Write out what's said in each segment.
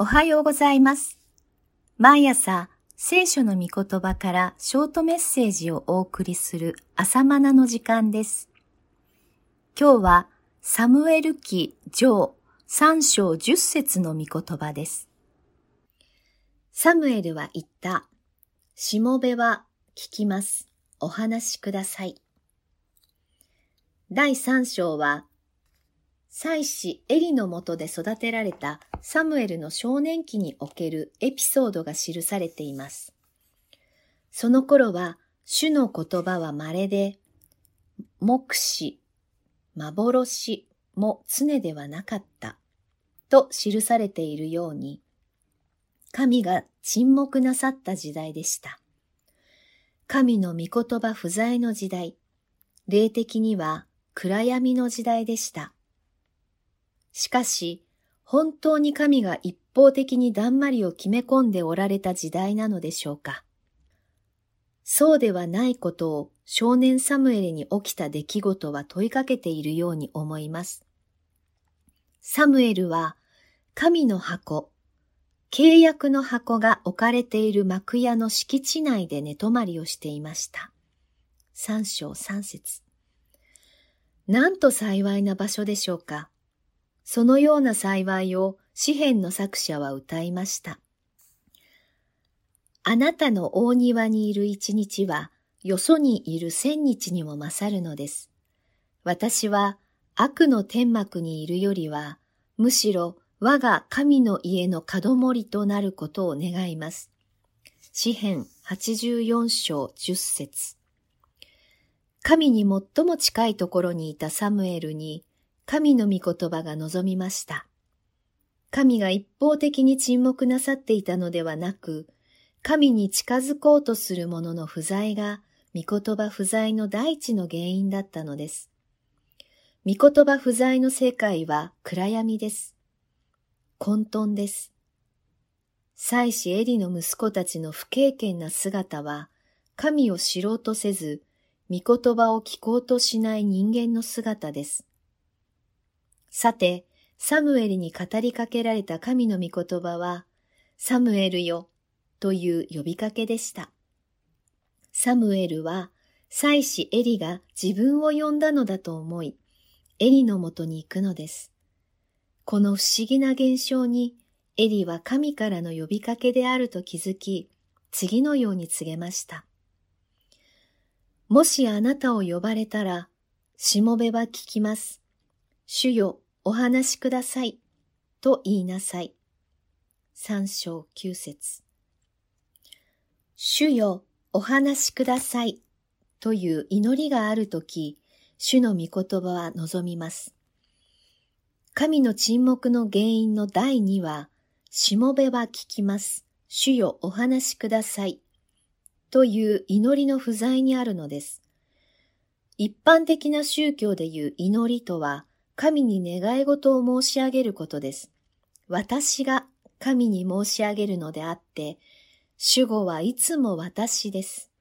おはようございます。毎朝、聖書の御言葉からショートメッセージをお送りする朝マナの時間です。今日は、サムエル記上3章10節の御言葉です。サムエルは言った。しもべは聞きます。お話しください。第3章は、妻子エリのもとで育てられたサムエルの少年期におけるエピソードが記されています。その頃は主の言葉は稀で、目視、幻も常ではなかったと記されているように、神が沈黙なさった時代でした。神の御言葉不在の時代、霊的には暗闇の時代でした。しかし、本当に神が一方的にだんまりを決め込んでおられた時代なのでしょうか。そうではないことを少年サムエルに起きた出来事は問いかけているように思います。サムエルは神の箱、契約の箱が置かれている幕屋の敷地内で寝泊まりをしていました。三章三節。なんと幸いな場所でしょうか。そのような幸いを詩篇の作者は歌いました。あなたの大庭にいる一日は、よそにいる千日にも勝るのです。私は悪の天幕にいるよりは、むしろ我が神の家の門守となることを願います。詩篇84章10節神に最も近いところにいたサムエルに、神の御言葉が望みました。神が一方的に沈黙なさっていたのではなく、神に近づこうとする者の不在が、御言葉不在の第一の原因だったのです。御言葉不在の世界は暗闇です。混沌です。妻子エリの息子たちの不経験な姿は、神を知ろうとせず、御言葉を聞こうとしない人間の姿です。さて、サムエルに語りかけられた神の御言葉は、サムエルよという呼びかけでした。サムエルは、妻子エリが自分を呼んだのだと思い、エリのもとに行くのです。この不思議な現象に、エリは神からの呼びかけであると気づき、次のように告げました。もしあなたを呼ばれたら、しもべは聞きます。主よ、お話しください。と言いなさい。三章九節主よ、お話しください。という祈りがあるとき、主の御言葉は望みます。神の沈黙の原因の第二は、しもべは聞きます。主よ、お話しください。という祈りの不在にあるのです。一般的な宗教でいう祈りとは、神に願い事を申し上げることです。私が神に申し上げるのであって、主語はいつも私です。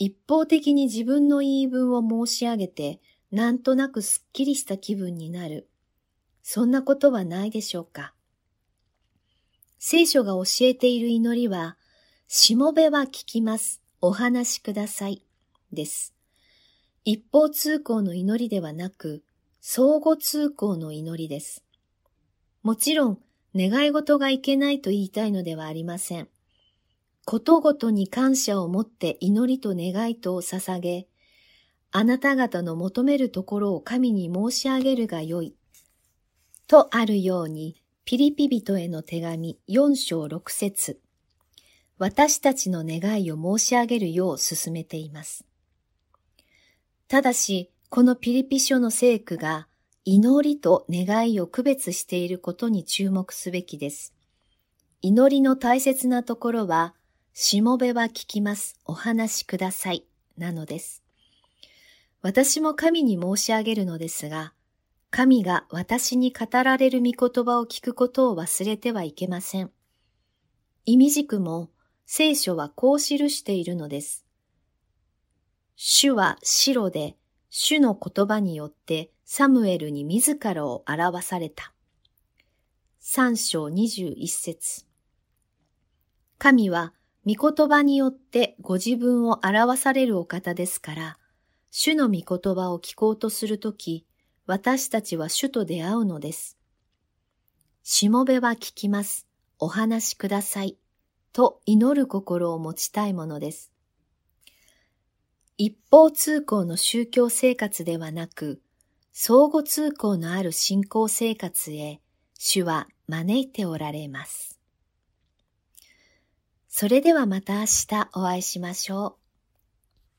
一方的に自分の言い分を申し上げて、なんとなくすっきりした気分になる。そんなことはないでしょうか。聖書が教えている祈りは、しもべは聞きます。お話しください。です。一方通行の祈りではなく、相互通行の祈りです。もちろん、願い事がいけないと言いたいのではありません。ことごとに感謝を持って祈りと願いとを捧げ、あなた方の求めるところを神に申し上げるがよい。とあるように、ピリピ人への手紙4章6節私たちの願いを申し上げるよう進めています。ただし、このピリピ書の聖句が祈りと願いを区別していることに注目すべきです。祈りの大切なところは、しもべは聞きます。お話しください。なのです。私も神に申し上げるのですが、神が私に語られる御言葉を聞くことを忘れてはいけません。意味軸も聖書はこう記しているのです。主は白で、主の言葉によってサムエルに自らを表された。三章二十一節神は御言葉によってご自分を表されるお方ですから、主の御言葉を聞こうとするとき、私たちは主と出会うのです。しもべは聞きます。お話しください。と祈る心を持ちたいものです。一方通行の宗教生活ではなく、相互通行のある信仰生活へ、主は招いておられます。それではまた明日お会いしましょう。